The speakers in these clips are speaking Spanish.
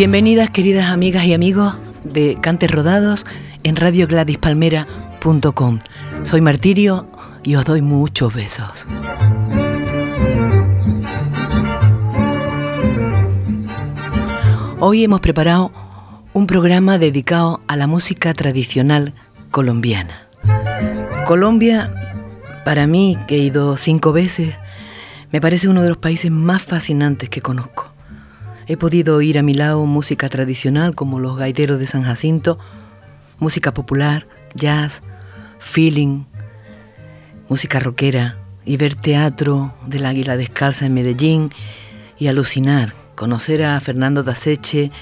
Bienvenidas queridas amigas y amigos de Cantes Rodados en radiogradispalmera.com. Soy Martirio y os doy muchos besos. Hoy hemos preparado un programa dedicado a la música tradicional colombiana. Colombia, para mí, que he ido cinco veces, me parece uno de los países más fascinantes que conozco. He podido oír a mi lado música tradicional como los gaiteros de San Jacinto, música popular, jazz, feeling, música rockera y ver teatro del Águila Descalza en Medellín y alucinar, conocer a Fernando Daseche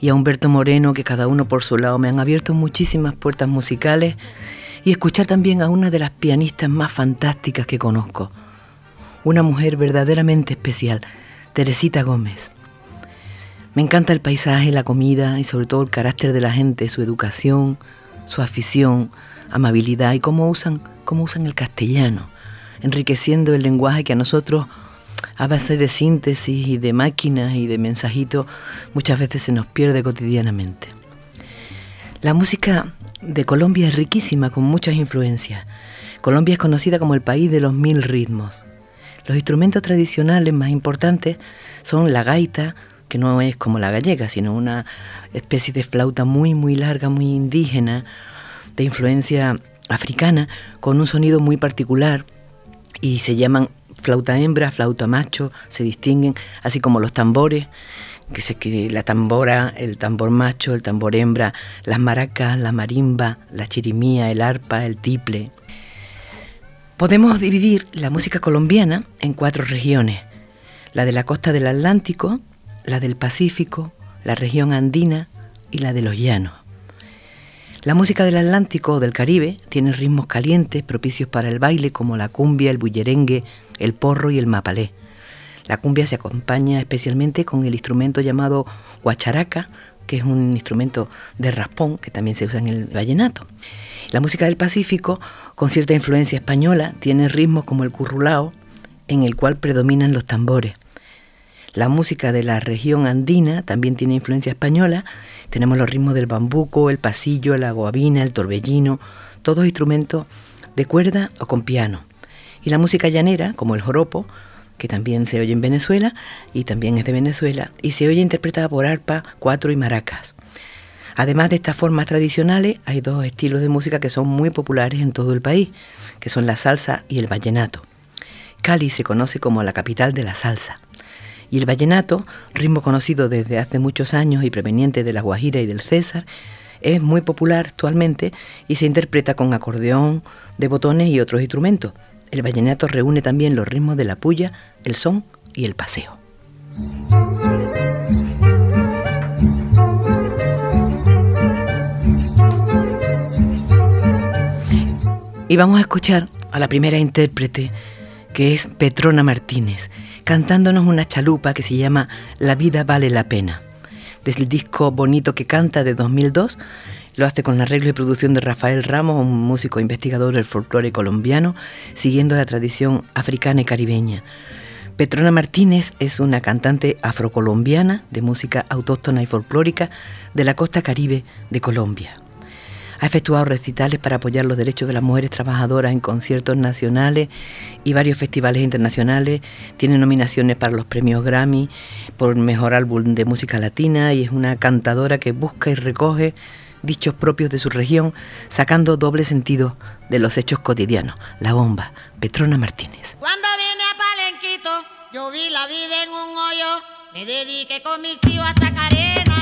y a Humberto Moreno que cada uno por su lado me han abierto muchísimas puertas musicales y escuchar también a una de las pianistas más fantásticas que conozco, una mujer verdaderamente especial, Teresita Gómez. Me encanta el paisaje, la comida y sobre todo el carácter de la gente, su educación, su afición, amabilidad y cómo usan, cómo usan el castellano, enriqueciendo el lenguaje que a nosotros a base de síntesis y de máquinas y de mensajitos muchas veces se nos pierde cotidianamente. La música de Colombia es riquísima con muchas influencias. Colombia es conocida como el país de los mil ritmos. Los instrumentos tradicionales más importantes son la gaita, que no es como la gallega, sino una especie de flauta muy, muy larga, muy indígena, de influencia africana, con un sonido muy particular, y se llaman flauta hembra, flauta macho, se distinguen, así como los tambores, que se que la tambora, el tambor macho, el tambor hembra, las maracas, la marimba, la chirimía, el arpa, el tiple. Podemos dividir la música colombiana en cuatro regiones. La de la costa del Atlántico, la del Pacífico, la región andina y la de los llanos. La música del Atlántico o del Caribe tiene ritmos calientes propicios para el baile como la cumbia, el bullerengue, el porro y el mapalé. La cumbia se acompaña especialmente con el instrumento llamado guacharaca, que es un instrumento de raspón que también se usa en el vallenato. La música del Pacífico, con cierta influencia española, tiene ritmos como el currulao, en el cual predominan los tambores. La música de la región andina también tiene influencia española. Tenemos los ritmos del bambuco, el pasillo, la guabina, el torbellino, todos instrumentos de cuerda o con piano. Y la música llanera, como el joropo, que también se oye en Venezuela y también es de Venezuela, y se oye interpretada por arpa, cuatro y maracas. Además de estas formas tradicionales, hay dos estilos de música que son muy populares en todo el país, que son la salsa y el vallenato. Cali se conoce como la capital de la salsa. Y el vallenato, ritmo conocido desde hace muchos años y proveniente de la Guajira y del César, es muy popular actualmente y se interpreta con acordeón, de botones y otros instrumentos. El vallenato reúne también los ritmos de la puya, el son y el paseo. Y vamos a escuchar a la primera intérprete, que es Petrona Martínez cantándonos una chalupa que se llama La vida vale la pena. Desde el disco Bonito que canta de 2002, lo hace con arreglo y producción de Rafael Ramos, un músico investigador del folclore colombiano, siguiendo la tradición africana y caribeña. Petrona Martínez es una cantante afrocolombiana de música autóctona y folclórica de la costa caribe de Colombia. Ha efectuado recitales para apoyar los derechos de las mujeres trabajadoras en conciertos nacionales y varios festivales internacionales. Tiene nominaciones para los premios Grammy por Mejor Álbum de Música Latina y es una cantadora que busca y recoge dichos propios de su región, sacando doble sentido de los hechos cotidianos. La bomba, Petrona Martínez. Cuando vine a Palenquito, yo vi la vida en un hoyo, me dediqué con mis hijos a sacar arena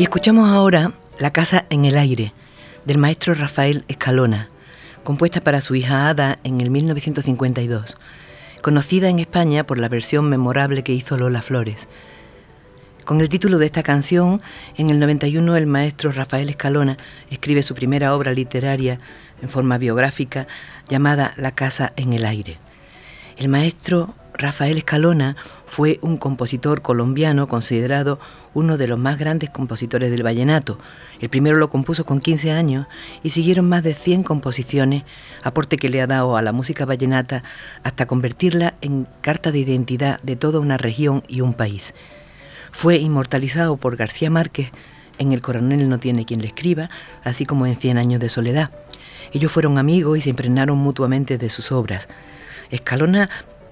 Y escuchamos ahora La casa en el aire, del maestro Rafael Escalona, compuesta para su hija Ada en el 1952, conocida en España por la versión memorable que hizo Lola Flores. Con el título de esta canción, en el 91 el maestro Rafael Escalona escribe su primera obra literaria en forma biográfica llamada La casa en el aire. El maestro Rafael Escalona fue un compositor colombiano considerado uno de los más grandes compositores del vallenato. El primero lo compuso con 15 años y siguieron más de 100 composiciones, aporte que le ha dado a la música vallenata hasta convertirla en carta de identidad de toda una región y un país. Fue inmortalizado por García Márquez en El coronel no tiene quien le escriba, así como en Cien años de soledad. Ellos fueron amigos y se impregnaron mutuamente de sus obras. Escalona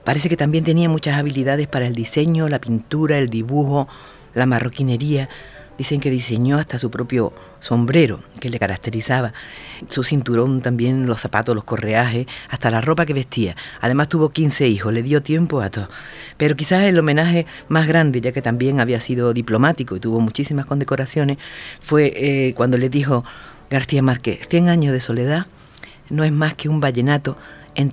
Parece que también tenía muchas habilidades para el diseño, la pintura, el dibujo, la marroquinería. Dicen que diseñó hasta su propio sombrero que le caracterizaba, su cinturón también, los zapatos, los correajes, hasta la ropa que vestía. Además tuvo 15 hijos, le dio tiempo a todo. Pero quizás el homenaje más grande, ya que también había sido diplomático y tuvo muchísimas condecoraciones, fue eh, cuando le dijo García Márquez, 100 años de soledad no es más que un vallenato en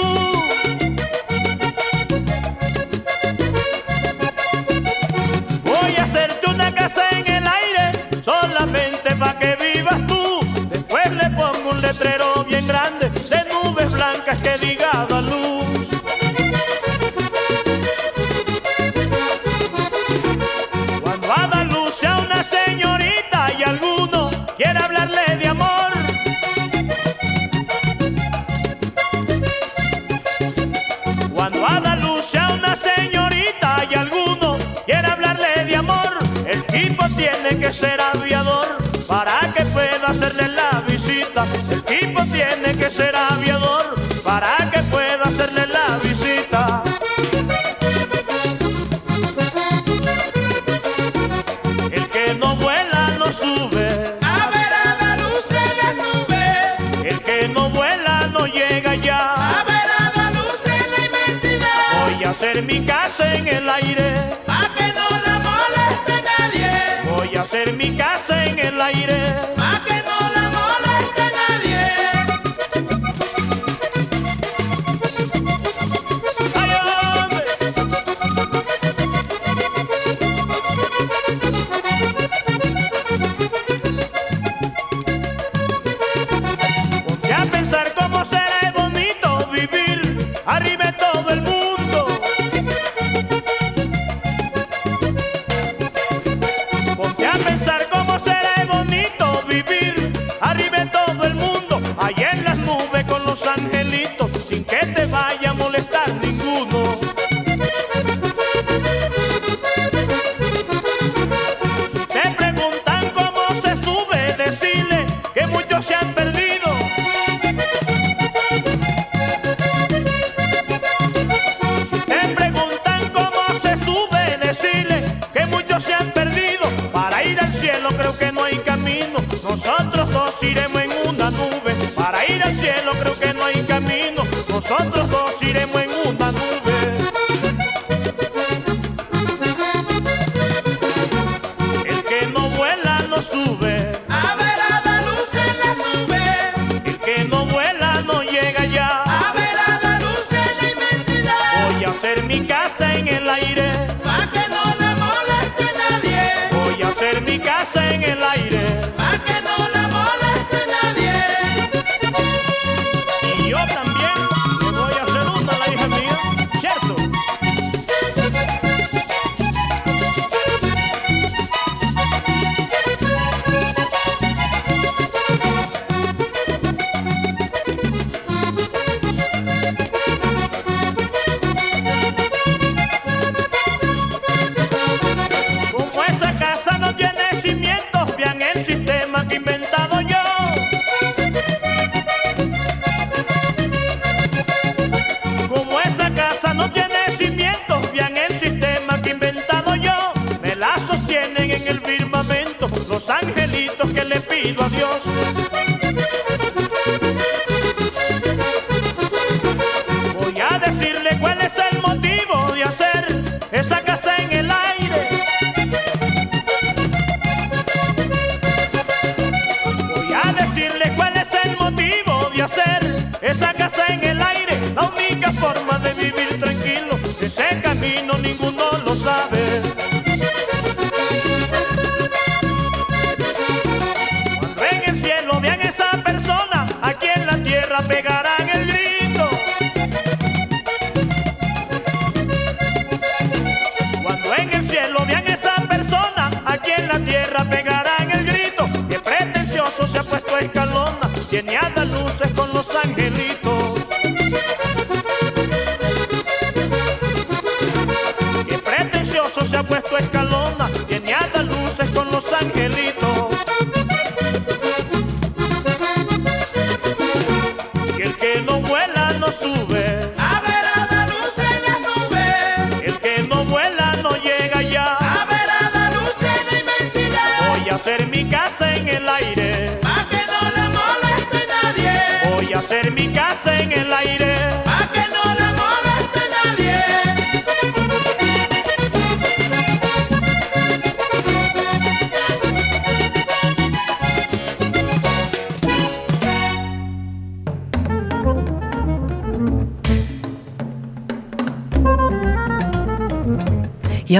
letrero bien grande de nubes blancas que diga Como esa casa no tiene cimiento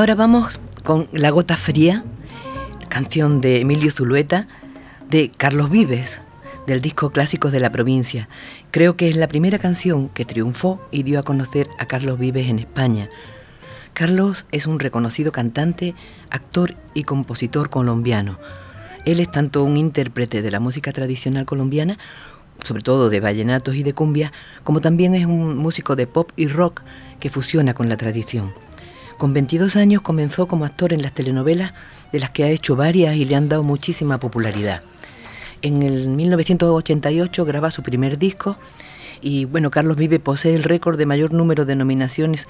ahora vamos con La Gota Fría, canción de Emilio Zulueta, de Carlos Vives, del disco Clásicos de la Provincia. Creo que es la primera canción que triunfó y dio a conocer a Carlos Vives en España. Carlos es un reconocido cantante, actor y compositor colombiano. Él es tanto un intérprete de la música tradicional colombiana, sobre todo de vallenatos y de cumbia, como también es un músico de pop y rock que fusiona con la tradición. Con 22 años comenzó como actor en las telenovelas, de las que ha hecho varias y le han dado muchísima popularidad. En el 1988 graba su primer disco y bueno, Carlos Vive posee el récord de mayor número de nominaciones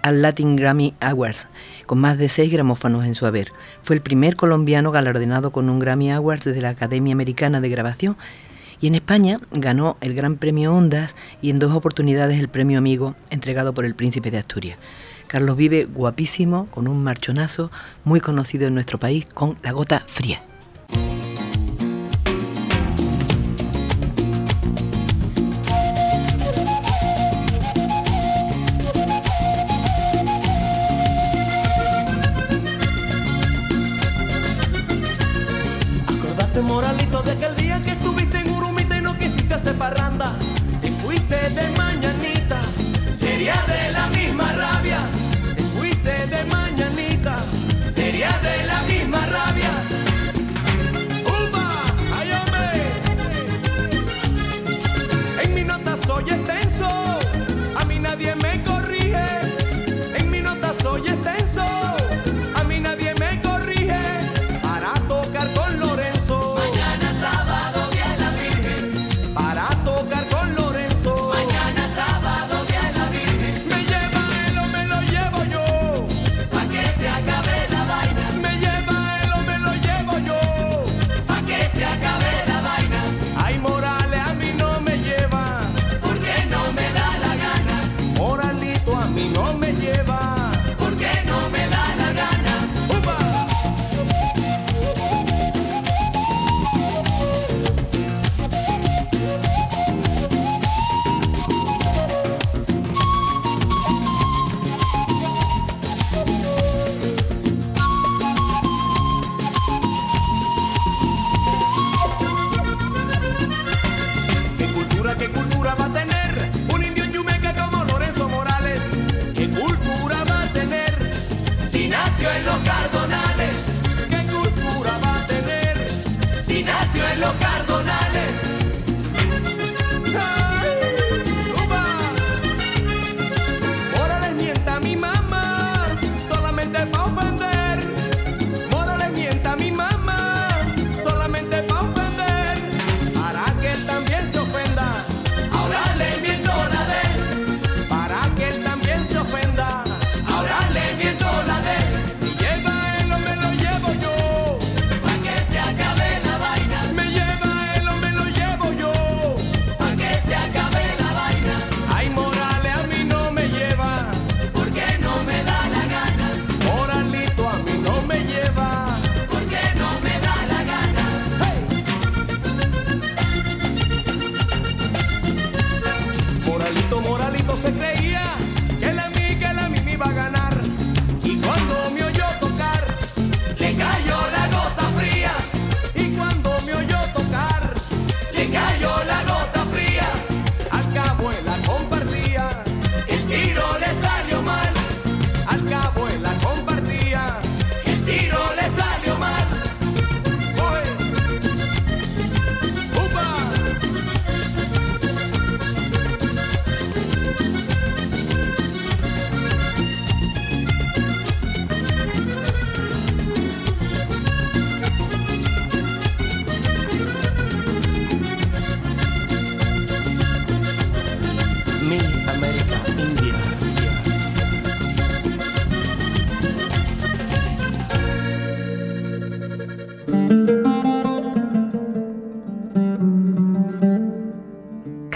al Latin Grammy Awards, con más de seis gramófanos en su haber. Fue el primer colombiano galardonado con un Grammy Awards desde la Academia Americana de Grabación y en España ganó el Gran Premio Ondas y en dos oportunidades el Premio Amigo entregado por el Príncipe de Asturias. Carlos Vive, guapísimo, con un marchonazo, muy conocido en nuestro país, con La Gota Fría.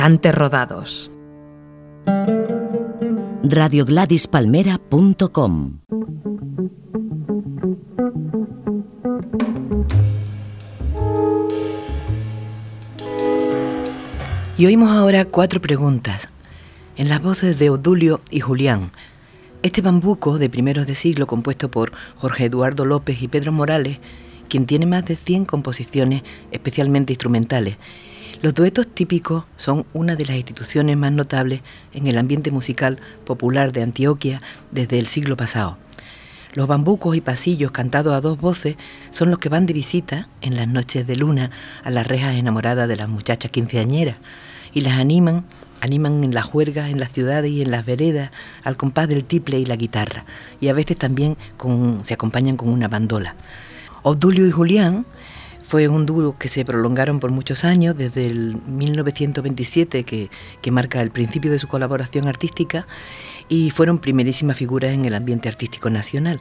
Cante Rodados. radiogladispalmera.com Y oímos ahora cuatro preguntas, en las voces de Odulio y Julián. Este bambuco de primeros de siglo, compuesto por Jorge Eduardo López y Pedro Morales, quien tiene más de 100 composiciones especialmente instrumentales. Los duetos típicos son una de las instituciones más notables en el ambiente musical popular de Antioquia desde el siglo pasado. Los bambucos y pasillos cantados a dos voces son los que van de visita en las noches de luna a las rejas enamoradas de las muchachas quinceañeras y las animan, animan en las juergas, en las ciudades y en las veredas al compás del tiple y la guitarra y a veces también se acompañan con una bandola. Obdulio y Julián fue un dúo que se prolongaron por muchos años, desde el 1927, que, que, marca el principio de su colaboración artística, y fueron primerísimas figuras en el ambiente artístico nacional.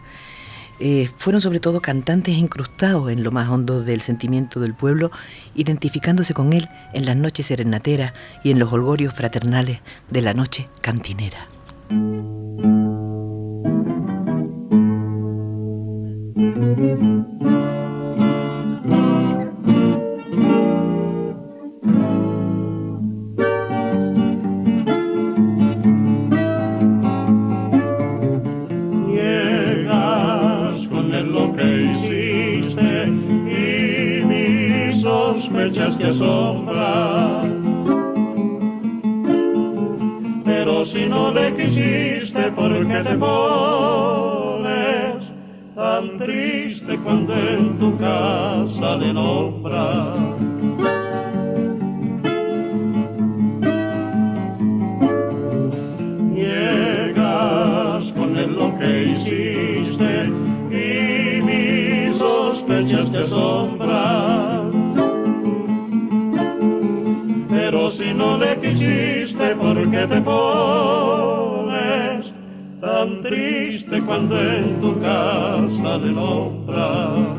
Eh, fueron sobre todo cantantes incrustados en lo más hondo del sentimiento del pueblo, identificándose con él en las noches serenateras y en los holgorios fraternales de la noche cantinera. Asombran. Pero si no le quisiste, ¿por qué te pones tan triste cuando en tu casa le lo que hiciste y mis sospechas te asombran. No le quisiste, ¿por qué te pones tan triste cuando en tu casa le nombran?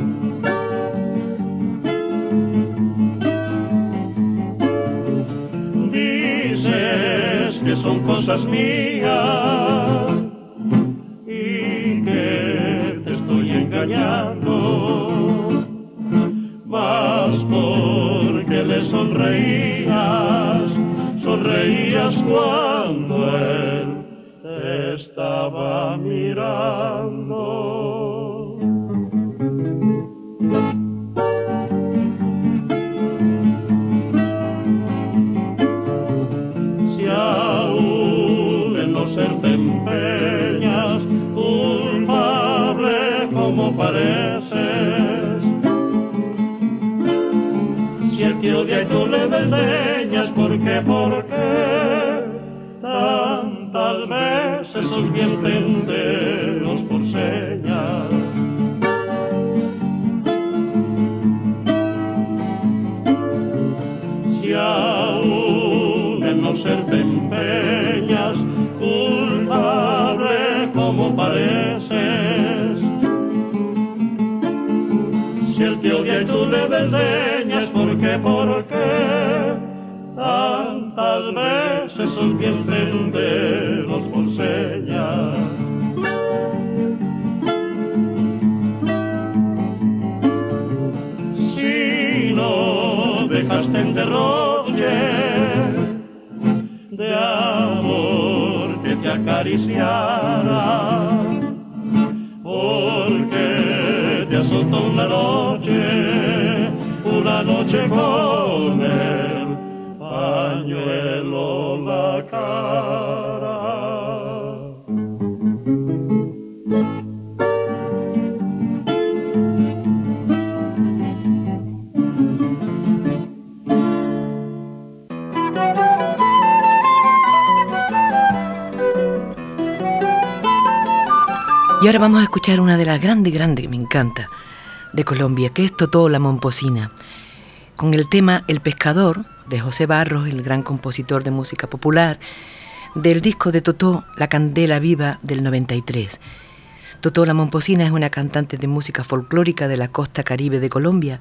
Dices que son cosas mías y que te estoy engañando, mas porque le sonreías, sonreías cuando él te estaba mirando. Si aún en no ser te empeñas, culpable como pareces. Si el odia y tú le desdeñas, ¿por qué? Tantas veces sos bien enteros por señas. Si aún en no ser te empeñas, culpable como pareces. Si él te odia y tú le desdeñas, ¿por qué, por qué? Tantas veces sos bien enteros por señas. si no dejaste en derroche de amor que te acariciara, porque te azotó una noche, una noche con el Y ahora vamos a escuchar una de las grandes, grandes que me encanta de Colombia, que es Totó la Momposina, con el tema El Pescador de José Barros, el gran compositor de música popular, del disco de Totó La Candela Viva del 93. Totó La Momposina es una cantante de música folclórica de la costa caribe de Colombia.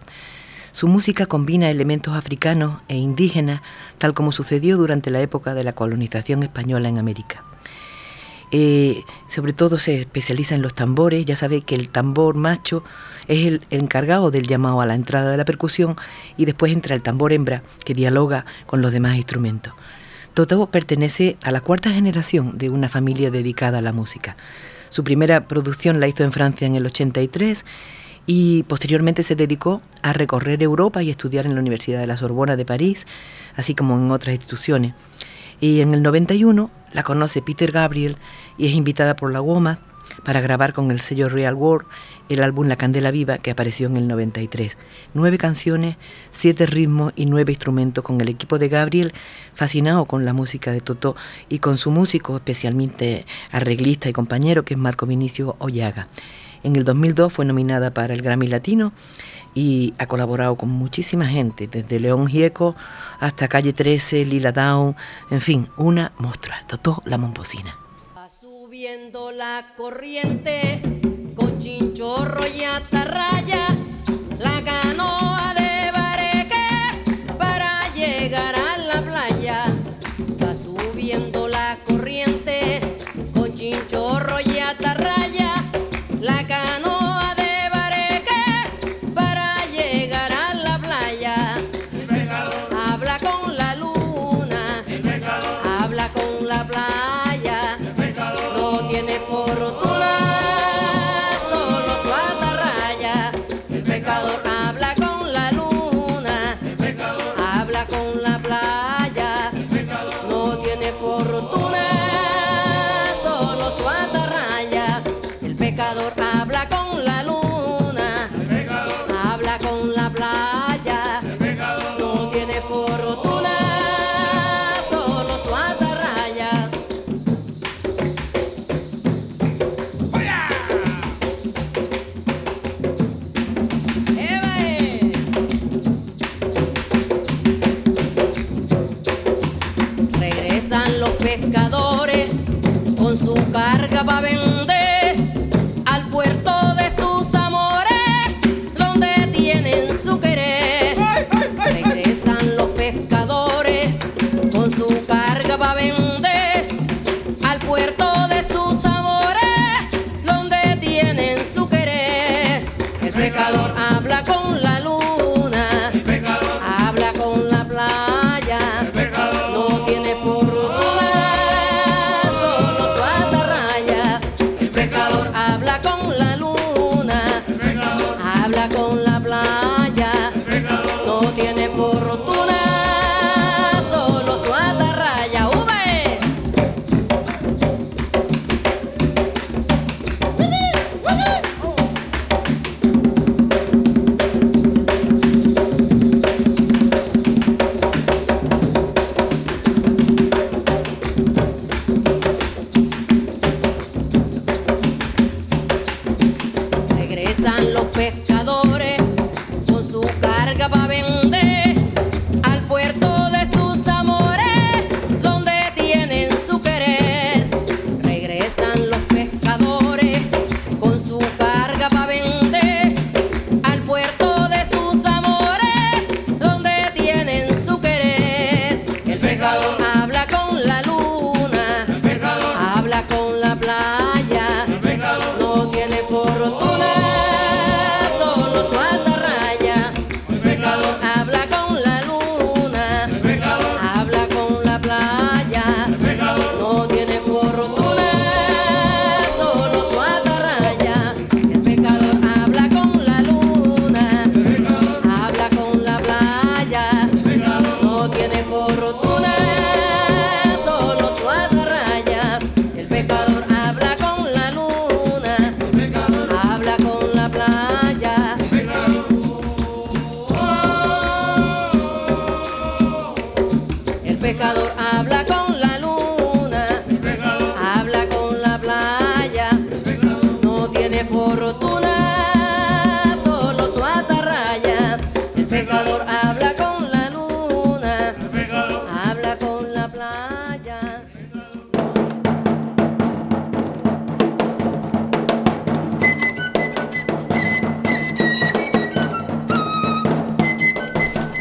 Su música combina elementos africanos e indígenas, tal como sucedió durante la época de la colonización española en América. Eh, sobre todo se especializa en los tambores, ya sabe que el tambor macho es el encargado del llamado a la entrada de la percusión y después entra el tambor hembra que dialoga con los demás instrumentos. Totó pertenece a la cuarta generación de una familia dedicada a la música. Su primera producción la hizo en Francia en el 83 y posteriormente se dedicó a recorrer Europa y estudiar en la Universidad de la Sorbona de París, así como en otras instituciones. Y en el 91 la conoce Peter Gabriel y es invitada por la WOMA para grabar con el sello Real World el álbum La Candela Viva que apareció en el 93. Nueve canciones, siete ritmos y nueve instrumentos con el equipo de Gabriel, fascinado con la música de Totó y con su músico, especialmente arreglista y compañero, que es Marco Vinicio Ollaga. En el 2002 fue nominada para el Grammy Latino y ha colaborado con muchísima gente, desde León Gieco hasta Calle 13, Lila Down, en fin, una monstrua, Totó la Momposina. Va subiendo la corriente con chinchorro y atarraya, la canoa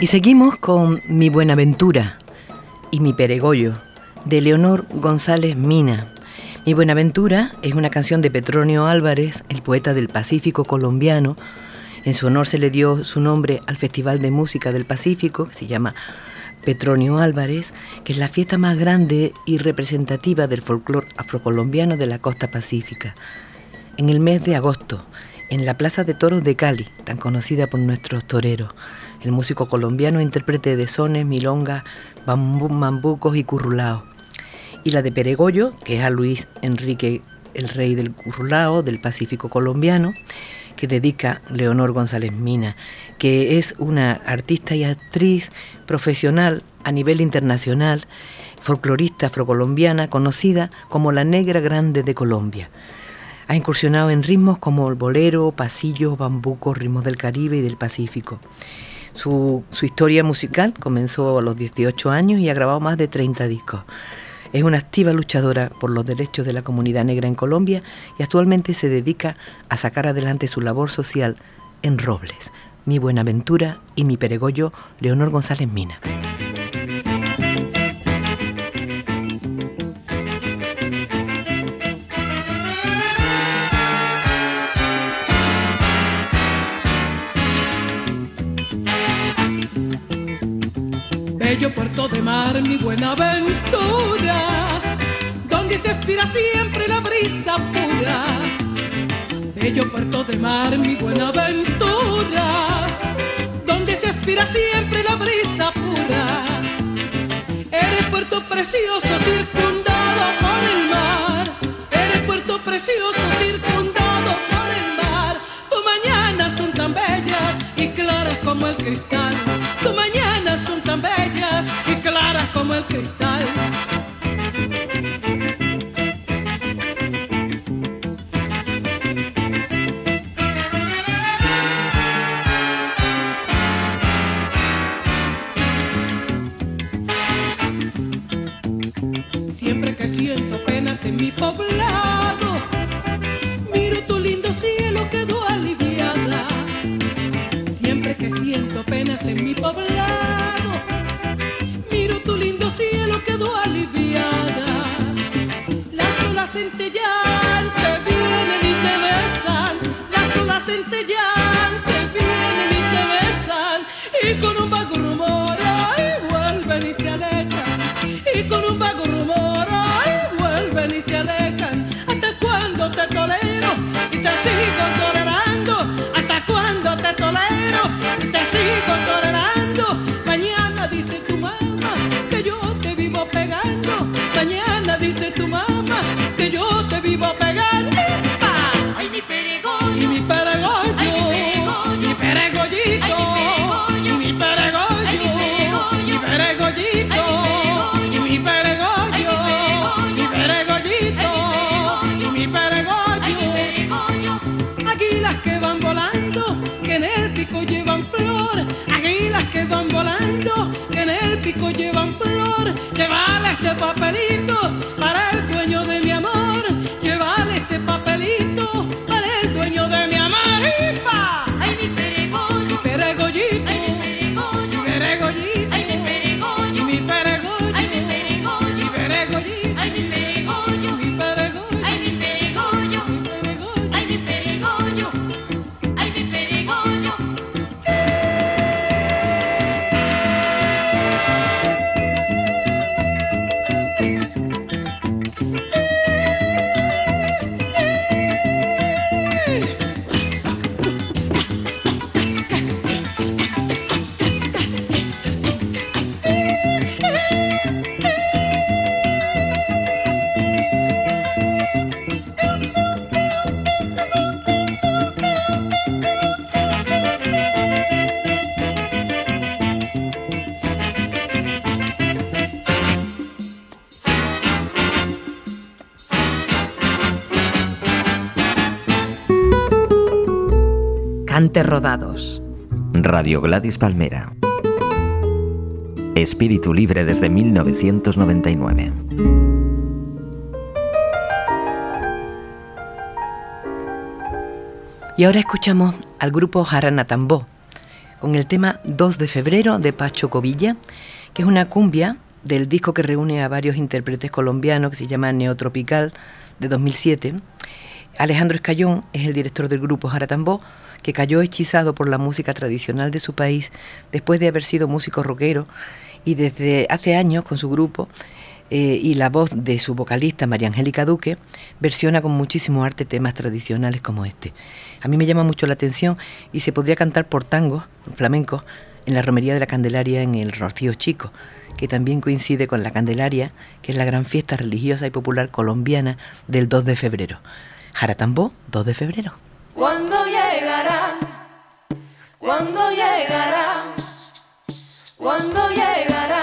Y seguimos con Mi Buenaventura y Mi Peregollo, de Leonor González Mina. Mi Buenaventura es una canción de Petronio Álvarez, el poeta del Pacífico colombiano. En su honor se le dio su nombre al Festival de Música del Pacífico, que se llama Petronio Álvarez, que es la fiesta más grande y representativa del folclore afrocolombiano de la costa pacífica. En el mes de agosto, en la Plaza de Toros de Cali, tan conocida por nuestros toreros, el músico colombiano intérprete de sones, milongas, bambucos y currulaos. Y la de Peregollo, que es a Luis Enrique, el rey del currulao del Pacífico colombiano, que dedica Leonor González Mina, que es una artista y actriz profesional a nivel internacional, folclorista afrocolombiana, conocida como la Negra Grande de Colombia. Ha incursionado en ritmos como el bolero, pasillos, bambucos, ritmos del Caribe y del Pacífico. Su, historia musical comenzó a los 18 años y ha grabado más de 30 discos. Es una activa luchadora por los derechos de la comunidad negra en Colombia y actualmente se dedica a sacar adelante su labor social en Robles. Mi Buenaventura y mi Peregollo, Leonor González Mina. Bello puerto de mar, mi buena aventura, donde se aspira siempre la brisa pura. Bello puerto de mar, mi buena aventura, donde se aspira siempre la brisa pura. Eres puerto precioso circundado por el mar, eres puerto precioso circundado por el mar. Tu mañana son tan bellas y claras como el cristal. bastante rodados. Radio Gladys Palmera. Espíritu Libre desde 1999. Y ahora escuchamos al grupo Jarana Tambó con el tema 2 de febrero de Pacho Covilla, que es una cumbia del disco que reúne a varios intérpretes colombianos que se llama Neotropical de 2007 Alejandro Escayón es el director del grupo Jaratambó, que cayó hechizado por la música tradicional de su país después de haber sido músico rockero y desde hace años con su grupo eh, y la voz de su vocalista María Angélica Duque versiona con muchísimo arte temas tradicionales como este. A mí me llama mucho la atención y se podría cantar por tangos flamencos en la Romería de la Candelaria en el Rocío Chico, que también coincide con la Candelaria, que es la gran fiesta religiosa y popular colombiana del 2 de febrero. Jaratambó, 2 de febrero. ¿Cuándo llegará? ¿Cuándo llegará? ¿Cuándo llegará?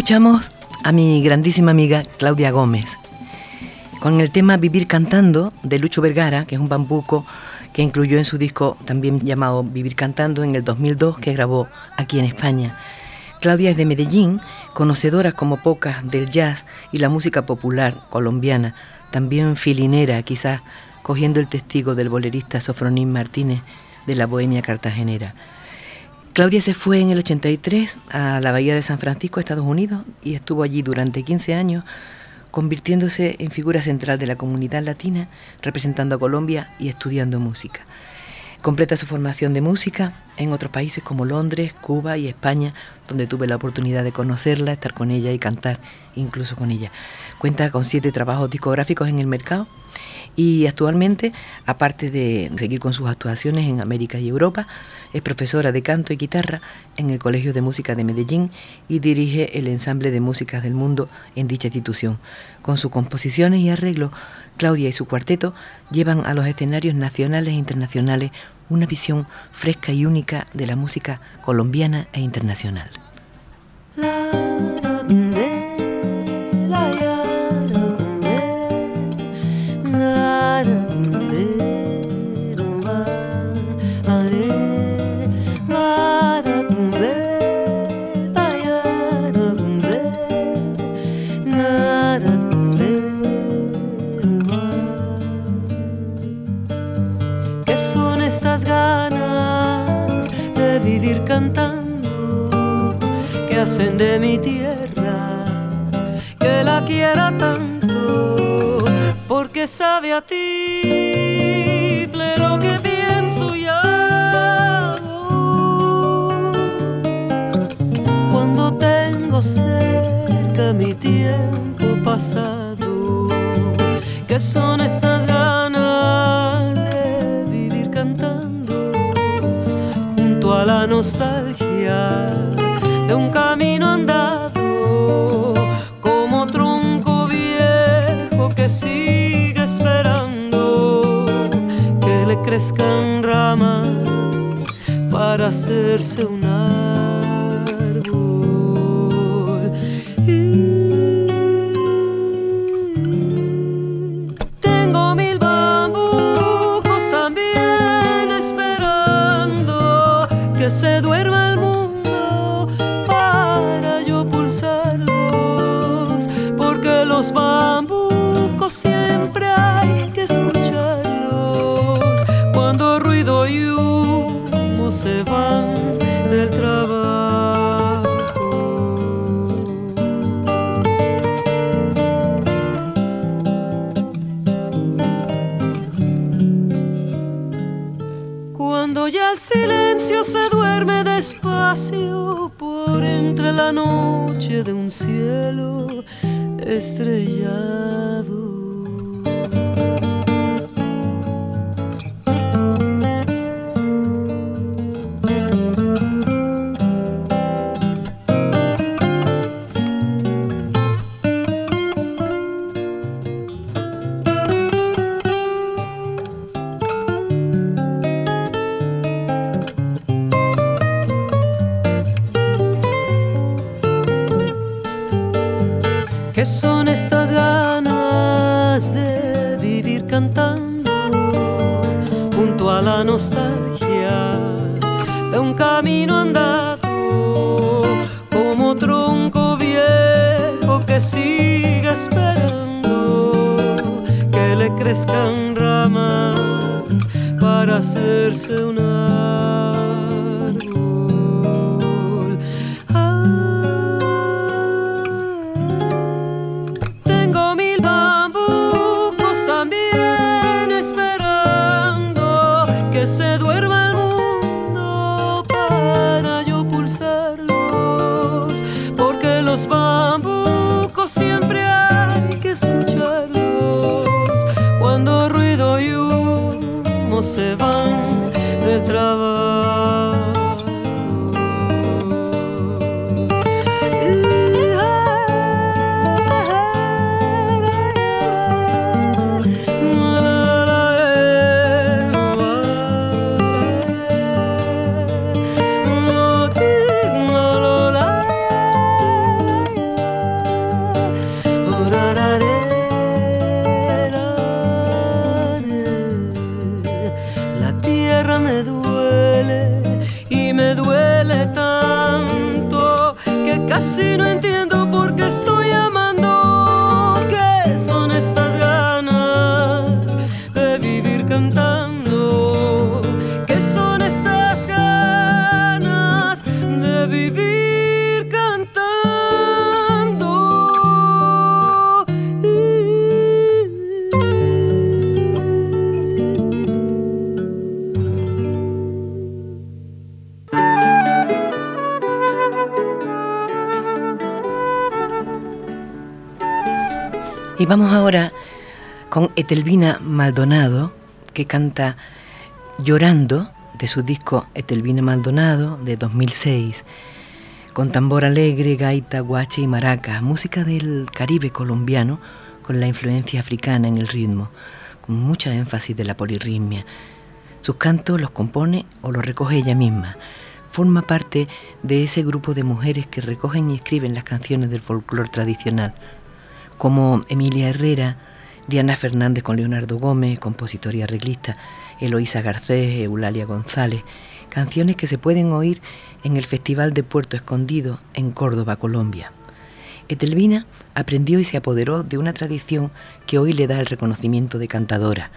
Escuchamos a mi grandísima amiga Claudia Gómez con el tema Vivir Cantando de Lucho Vergara, que es un bambuco que incluyó en su disco también llamado Vivir Cantando en el 2002 que grabó aquí en España. Claudia es de Medellín, conocedora como pocas del jazz y la música popular colombiana, también filinera quizás, cogiendo el testigo del bolerista Sofronín Martínez de la Bohemia Cartagenera. Claudia se fue en el 83 a la Bahía de San Francisco, Estados Unidos, y estuvo allí durante 15 años, convirtiéndose en figura central de la comunidad latina, representando a Colombia y estudiando música. Completa su formación de música en otros países como Londres, Cuba y España, donde tuve la oportunidad de conocerla, estar con ella y cantar incluso con ella. Cuenta con siete trabajos discográficos en el mercado y actualmente, aparte de seguir con sus actuaciones en América y Europa, es profesora de canto y guitarra en el Colegio de Música de Medellín y dirige el ensamble de músicas del mundo en dicha institución. Con sus composiciones y arreglos, Claudia y su cuarteto llevan a los escenarios nacionales e internacionales una visión fresca y única de la música colombiana e internacional. ¿Qué cantando que hacen de mi tierra que la quiera tanto porque sabe a ti lo que pienso y cuando tengo cerca mi tiempo pasado que son estas ganas nostalgia de un camino andado como tronco viejo que sigue esperando que le crezcan ramas para hacerse un se duerma noche de un cielo estrellado. Etelvina Maldonado, que canta Llorando, de su disco Etelvina Maldonado, de 2006, con tambor alegre, gaita, guache y maraca, música del Caribe colombiano, con la influencia africana en el ritmo, con mucha énfasis de la polirritmia. Sus cantos los compone o los recoge ella misma. Forma parte de ese grupo de mujeres que recogen y escriben las canciones del folclore tradicional, como Emilia Herrera, Diana Fernández con Leonardo Gómez, compositor y arreglista, Eloísa Garcés, Eulalia González, canciones que se pueden oír en el Festival de Puerto Escondido en Córdoba, Colombia. Etelvina aprendió y se apoderó de una tradición que hoy le da el reconocimiento de cantadora.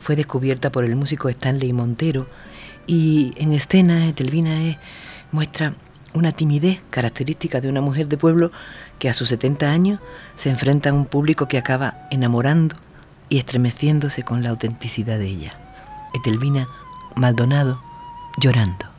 Fue descubierta por el músico Stanley Montero y en escena Etelvina es, muestra una timidez característica de una mujer de pueblo que a sus 70 años se enfrenta a un público que acaba enamorando y estremeciéndose con la autenticidad de ella. Etelvina Maldonado llorando. Llorando,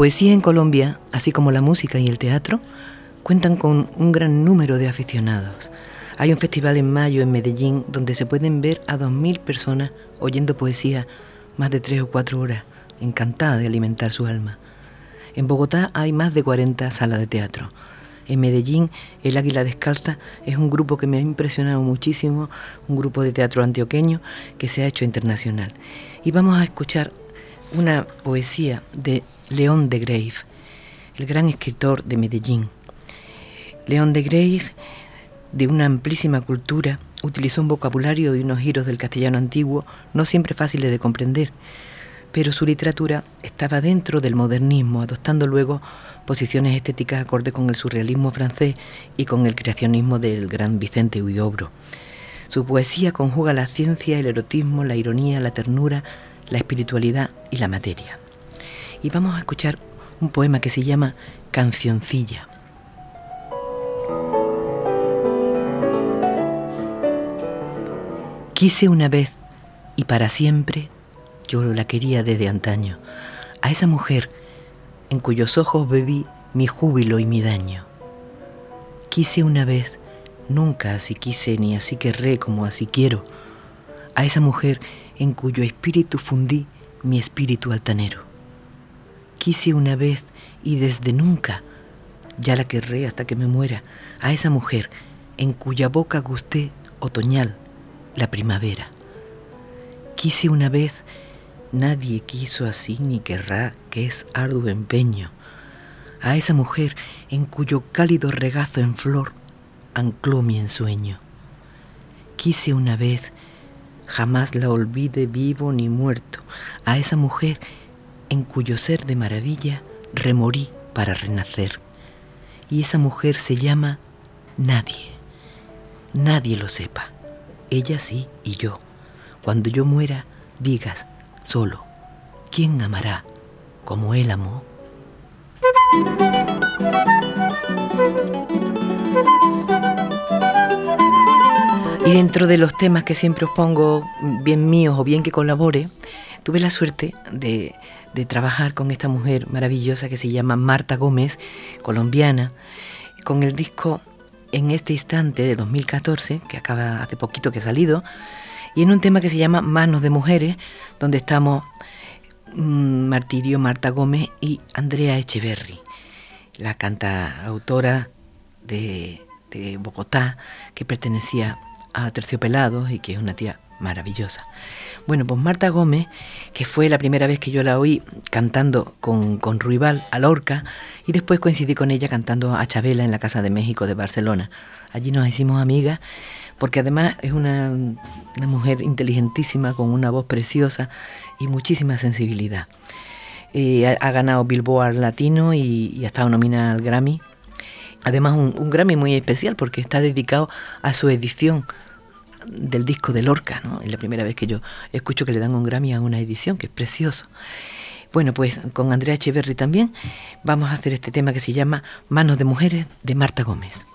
poesía en Colombia, así como la música y el teatro, cuentan con un gran número de aficionados. Hay un festival en mayo en Medellín donde se pueden ver a 2.000 personas oyendo poesía más de tres o cuatro horas, encantada de alimentar su alma. En Bogotá hay más de 40 salas de teatro. En Medellín, El Águila Descalza es un grupo que me ha impresionado muchísimo, un grupo de teatro antioqueño que se ha hecho internacional. Y vamos a escuchar una poesía de León de Grave, el gran escritor de Medellín. León de Grave, de una amplísima cultura, utilizó un vocabulario y unos giros del castellano antiguo no siempre fáciles de comprender, pero su literatura estaba dentro del modernismo, adoptando luego posiciones estéticas acorde con el surrealismo francés y con el creacionismo del gran Vicente Huidobro. Su poesía conjuga la ciencia, el erotismo, la ironía, la ternura, la espiritualidad y la materia. Y vamos a escuchar un poema que se llama Cancioncilla. Quise una vez y para siempre, yo la quería desde antaño, a esa mujer en cuyos ojos bebí mi júbilo y mi daño. Quise una vez, nunca así quise ni así querré como así quiero, a esa mujer en cuyo espíritu fundí mi espíritu altanero. Quise una vez y desde nunca, ya la querré hasta que me muera, a esa mujer en cuya boca gusté otoñal la primavera. Quise una vez, nadie quiso así ni querrá que es arduo empeño, a esa mujer en cuyo cálido regazo en flor ancló mi ensueño. Quise una vez, jamás la olvide vivo ni muerto, a esa mujer en cuyo ser de maravilla remorí para renacer. Y esa mujer se llama nadie. Nadie lo sepa. Ella sí y yo. Cuando yo muera, digas solo, ¿quién amará como él amó? Y dentro de los temas que siempre os pongo, bien míos o bien que colabore, tuve la suerte de, trabajar con esta mujer maravillosa que se llama Marta Gómez, colombiana, con el disco En este instante de 2014, que acaba hace poquito que ha salido, y en un tema que se llama Manos de Mujeres, donde estamos mm, Martirio, Marta Gómez y Andrea Echeverry, la cantautora de, de Bogotá, que pertenecía a y que es una tía maravillosa. Bueno, pues Marta Gómez, que fue la primera vez que yo la oí cantando con, con Ruibal a Lorca, y después coincidí con ella cantando a Chabela en la Casa de México de Barcelona. Allí nos hicimos amigas, porque además es una, una mujer inteligentísima, con una voz preciosa y muchísima sensibilidad. Eh, ha, ha, ganado Billboard Latino y, y ha estado nominada al Grammy. Además, un, Grammy muy especial porque está dedicado a su edición del disco de Lorca, ¿no? Es la primera vez que yo escucho que le dan un Grammy a una edición, que es precioso. Bueno, pues con Andrea Echeverry también vamos a hacer este tema que se llama Manos de Mujeres de Marta Gómez.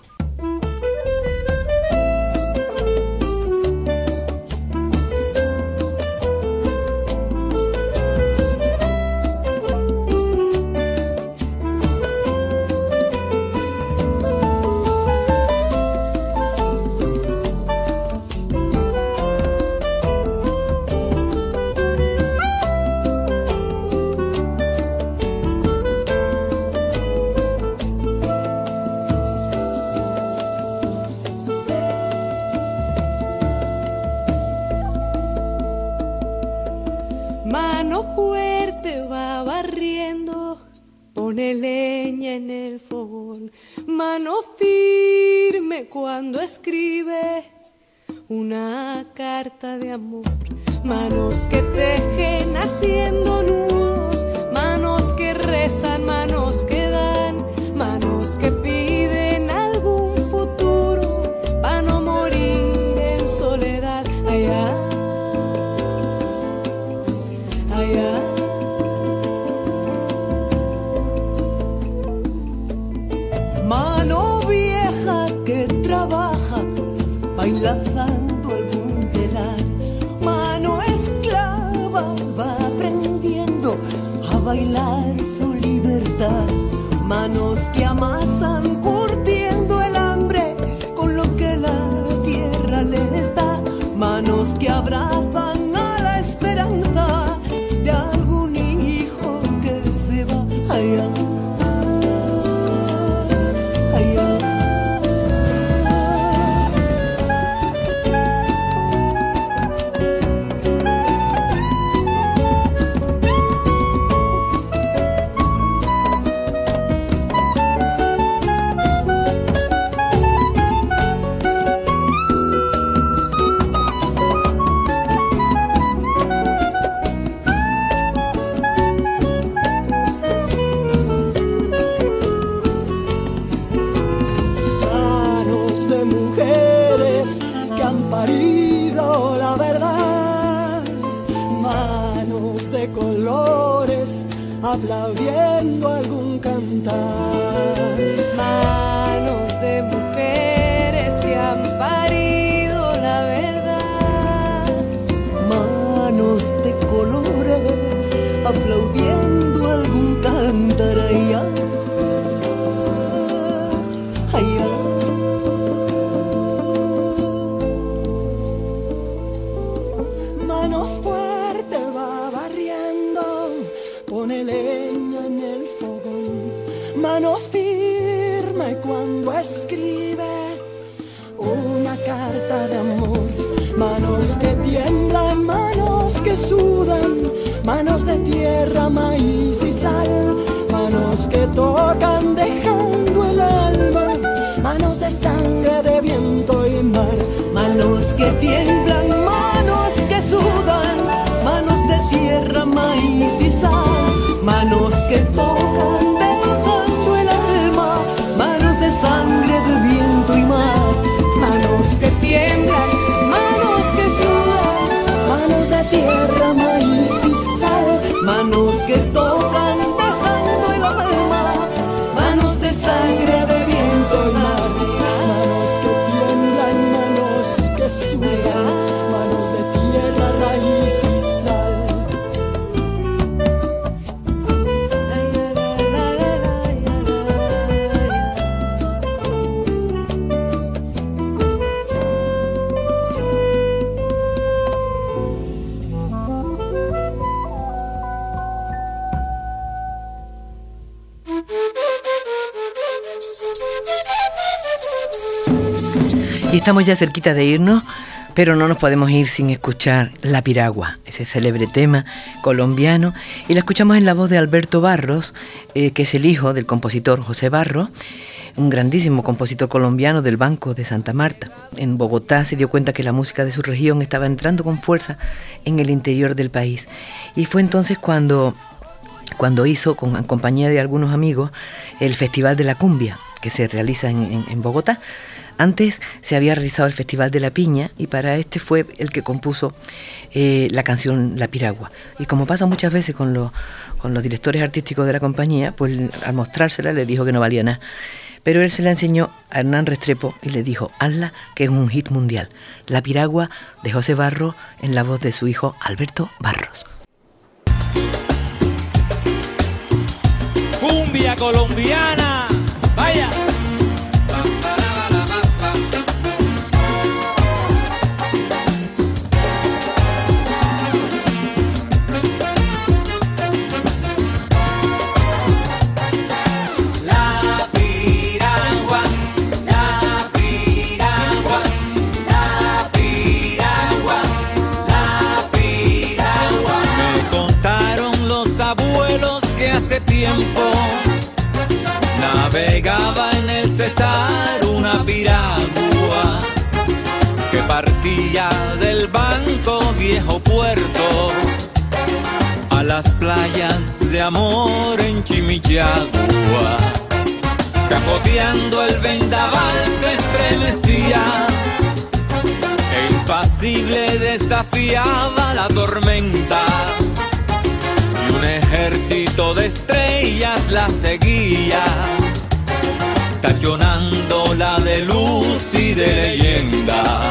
Aplaudiendo algún cantar. Que tiemblan, manos que sudan, manos de tierra, maíz estamos ya cerquita de irnos, pero no nos podemos ir sin escuchar La Piragua, ese célebre tema colombiano, y la escuchamos en la voz de Alberto Barros, eh, que es el hijo del compositor José Barros, un grandísimo compositor colombiano del Banco de Santa Marta. En Bogotá se dio cuenta que la música de su región estaba entrando con fuerza en el interior del país. Y fue entonces cuando, cuando hizo, con compañía de algunos amigos, el Festival de la Cumbia, que se realiza en, en- en Bogotá. Antes se había realizado el Festival de la Piña y para este fue el que compuso eh, la canción La Piragua. Y como pasa muchas veces con los, directores artísticos de la compañía, pues al mostrársela le dijo que no valía nada. Pero él se la enseñó a Hernán Restrepo y le dijo, hazla, que es un hit mundial. La Piragua de José Barro en la voz de su hijo Alberto Barros. Cumbia colombiana. Vaya. Navegaba en el Cesar una piragua que partía del banco viejo puerto a las playas de amor en Chimichagua. Capoteando el vendaval se estremecía e impasible desafiaba la tormenta y un ejército de estrellas la seguía, cachonando la de luz y de leyenda.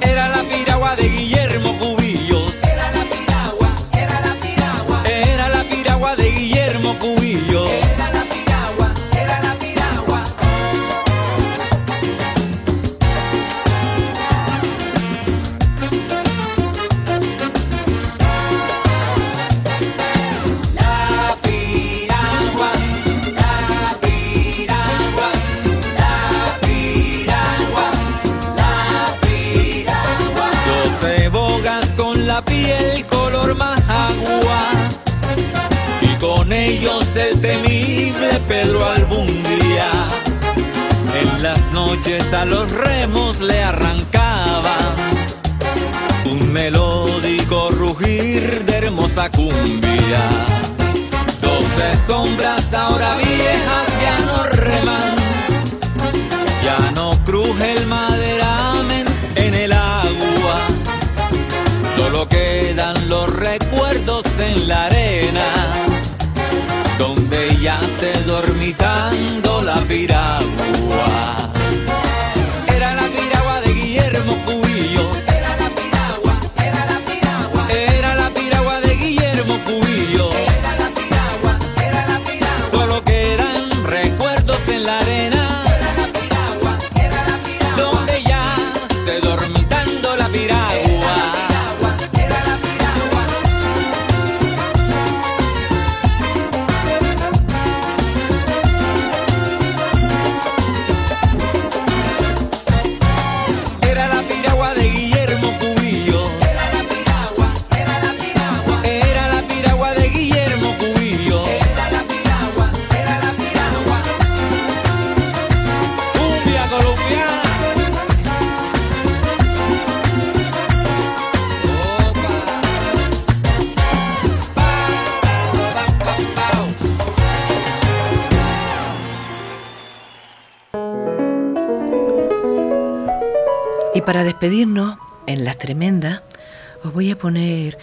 Era la piragua de Guillermo Cubillos. Era la piragua, era la piragua. Era la piragua de Guillermo Cubillos. Os voy a poner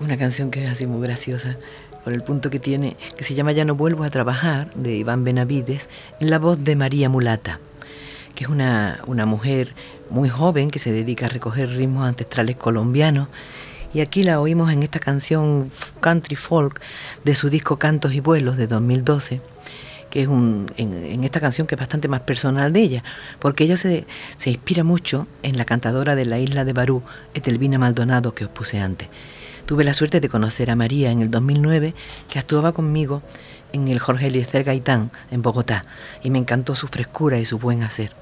una canción que es así muy graciosa, por el punto que tiene, que se llama Ya no vuelvo a trabajar, de Iván Benavides, en la voz de María Mulata, que es una, una mujer muy joven que se dedica a recoger ritmos ancestrales colombianos. Y aquí la oímos en esta canción country folk de su disco Cantos y Vuelos de 2012 es un, en, en esta canción que es bastante más personal de ella, porque ella se, se inspira mucho en la cantadora de la isla de Barú, Etelvina Maldonado, que os puse antes. Tuve la suerte de conocer a María en el 2009, que actuaba conmigo en el Jorge Eliezer Gaitán, en Bogotá, y me encantó su frescura y su buen hacer.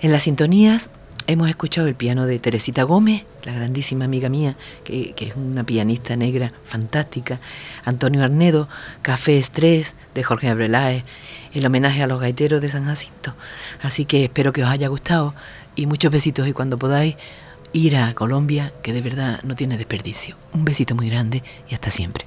En las sintonías hemos escuchado el piano de Teresita Gómez, la grandísima amiga mía, que, es una pianista negra fantástica, Antonio Arnedo, Café Estrés de Jorge Abreláez, el homenaje a los gaiteros de San Jacinto. Así que espero que os haya gustado y muchos besitos y cuando podáis ir a Colombia, que de verdad no tiene desperdicio. Un besito muy grande y hasta siempre.